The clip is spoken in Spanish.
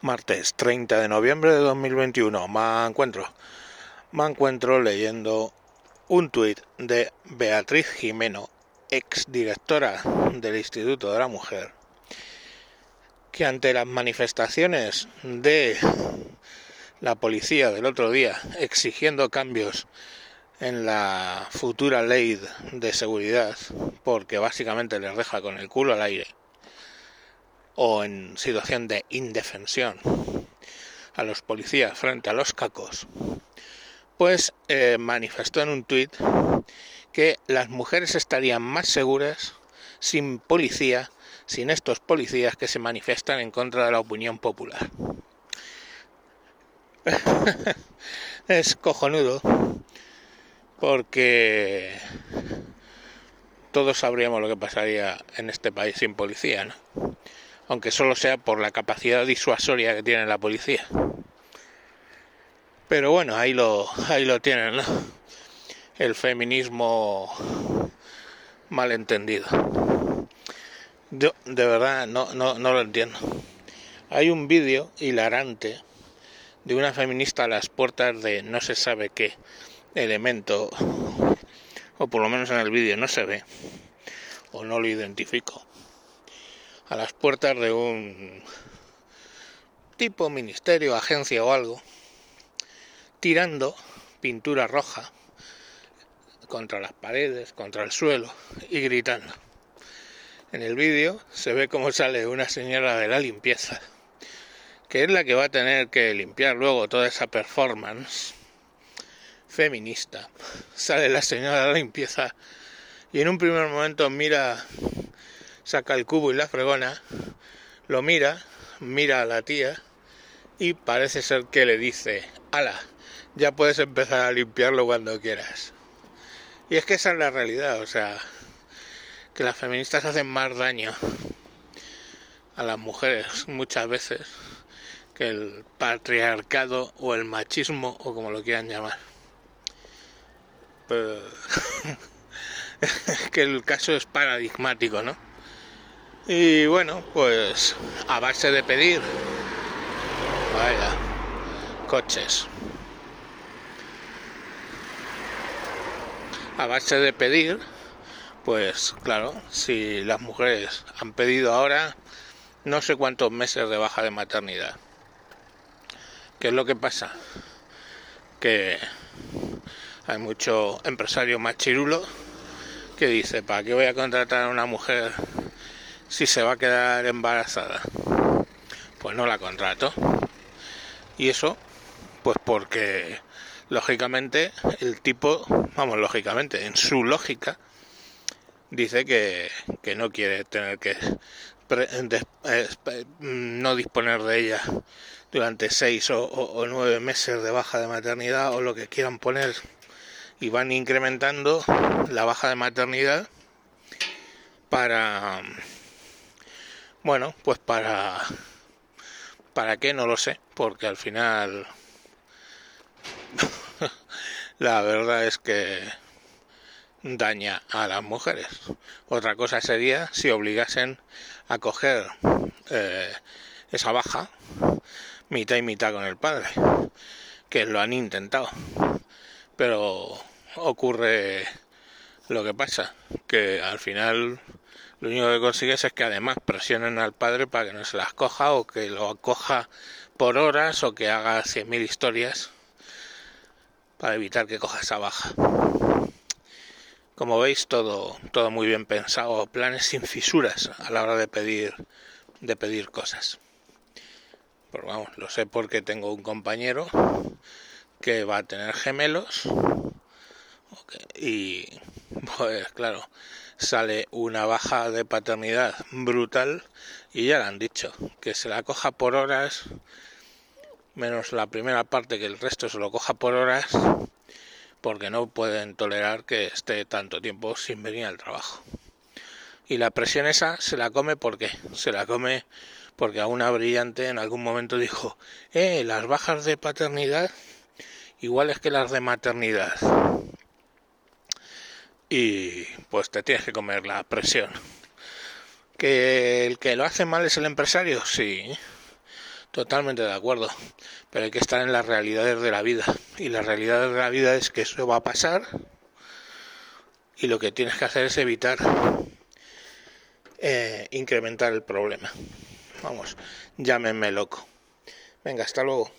Martes 30 de noviembre de 2021. Me encuentro, me encuentro leyendo un tuit de Beatriz Jimeno, ex directora del Instituto de la Mujer, que ante las manifestaciones de la policía del otro día exigiendo cambios en la futura ley de seguridad, porque básicamente les deja con el culo al aire, o en situación de indefensión a los policías frente a los cacos, pues eh, manifestó en un tuit que las mujeres estarían más seguras sin policía, sin estos policías que se manifiestan en contra de la opinión popular. es cojonudo porque todos sabríamos lo que pasaría en este país sin policía, ¿no? Aunque solo sea por la capacidad disuasoria que tiene la policía. Pero bueno, ahí lo, ahí lo tienen, ¿no? El feminismo malentendido. Yo de verdad no, no, no lo entiendo. Hay un vídeo hilarante de una feminista a las puertas de no se sabe qué elemento, o por lo menos en el vídeo no se ve, o no lo identifico a las puertas de un tipo ministerio, agencia o algo, tirando pintura roja contra las paredes, contra el suelo y gritando. En el vídeo se ve cómo sale una señora de la limpieza, que es la que va a tener que limpiar luego toda esa performance feminista. Sale la señora de la limpieza y en un primer momento mira saca el cubo y la fregona, lo mira, mira a la tía y parece ser que le dice, ala, ya puedes empezar a limpiarlo cuando quieras. Y es que esa es la realidad, o sea, que las feministas hacen más daño a las mujeres muchas veces que el patriarcado o el machismo o como lo quieran llamar. Pero que el caso es paradigmático, ¿no? Y bueno, pues a base de pedir, vaya, coches. A base de pedir, pues claro, si las mujeres han pedido ahora no sé cuántos meses de baja de maternidad. ¿Qué es lo que pasa? Que hay mucho empresario machirulo que dice, ¿para qué voy a contratar a una mujer si se va a quedar embarazada, pues no la contrato. Y eso, pues porque lógicamente el tipo, vamos, lógicamente, en su lógica, dice que, que no quiere tener que no disponer de ella durante seis o, nueve meses de baja de maternidad o lo que quieran poner y van incrementando la baja de maternidad para bueno, pues para... ¿Para qué? No lo sé, porque al final la verdad es que daña a las mujeres. Otra cosa sería si obligasen a coger eh, esa baja mitad y mitad con el padre, que lo han intentado, pero ocurre lo que pasa, que al final lo único que consigues es que además presionen al padre para que no se las coja o que lo coja por horas o que haga 100.000 historias para evitar que coja esa baja. Como veis, todo, todo muy bien pensado, planes sin fisuras a la hora de pedir, de pedir cosas. Pero vamos, lo sé porque tengo un compañero que va a tener gemelos y pues claro, sale una baja de paternidad brutal y ya le han dicho que se la coja por horas menos la primera parte que el resto se lo coja por horas porque no pueden tolerar que esté tanto tiempo sin venir al trabajo. Y la presión esa se la come porque se la come porque a una brillante en algún momento dijo, eh, las bajas de paternidad iguales que las de maternidad y pues te tienes que comer la presión. ¿Que el que lo hace mal es el empresario? Sí. Totalmente de acuerdo, pero hay que estar en las realidades de la vida. Y la realidad de la vida es que eso va a pasar y lo que tienes que hacer es evitar eh, incrementar el problema. Vamos, llámenme loco. Venga, hasta luego.